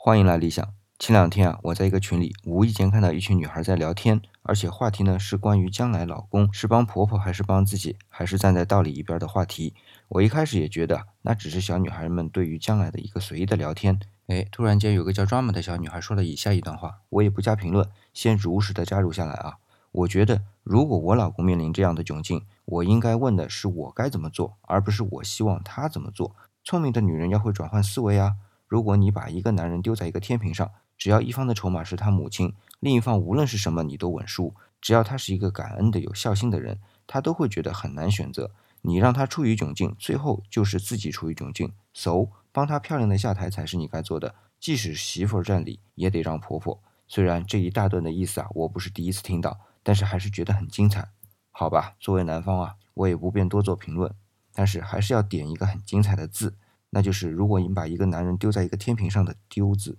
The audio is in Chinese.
欢迎来理想。前两天啊，我在一个群里无意间看到一群女孩在聊天，而且话题呢是关于将来老公是帮婆婆还是帮自己，还是站在道理一边的话题。我一开始也觉得那只是小女孩们对于将来的一个随意的聊天。哎，突然间有个叫 Drama 的小女孩说了以下一段话，我也不加评论，先如实的加入下来啊。我觉得如果我老公面临这样的窘境，我应该问的是我该怎么做，而不是我希望他怎么做。聪明的女人要会转换思维啊。如果你把一个男人丢在一个天平上，只要一方的筹码是他母亲，另一方无论是什么你都稳输。只要他是一个感恩的、有孝心的人，他都会觉得很难选择。你让他处于窘境，最后就是自己处于窘境。So，帮他漂亮的下台才是你该做的。即使媳妇儿占理，也得让婆婆。虽然这一大段的意思啊，我不是第一次听到，但是还是觉得很精彩。好吧，作为男方啊，我也不便多做评论，但是还是要点一个很精彩的字。那就是，如果你把一个男人丢在一个天平上的“丢”字。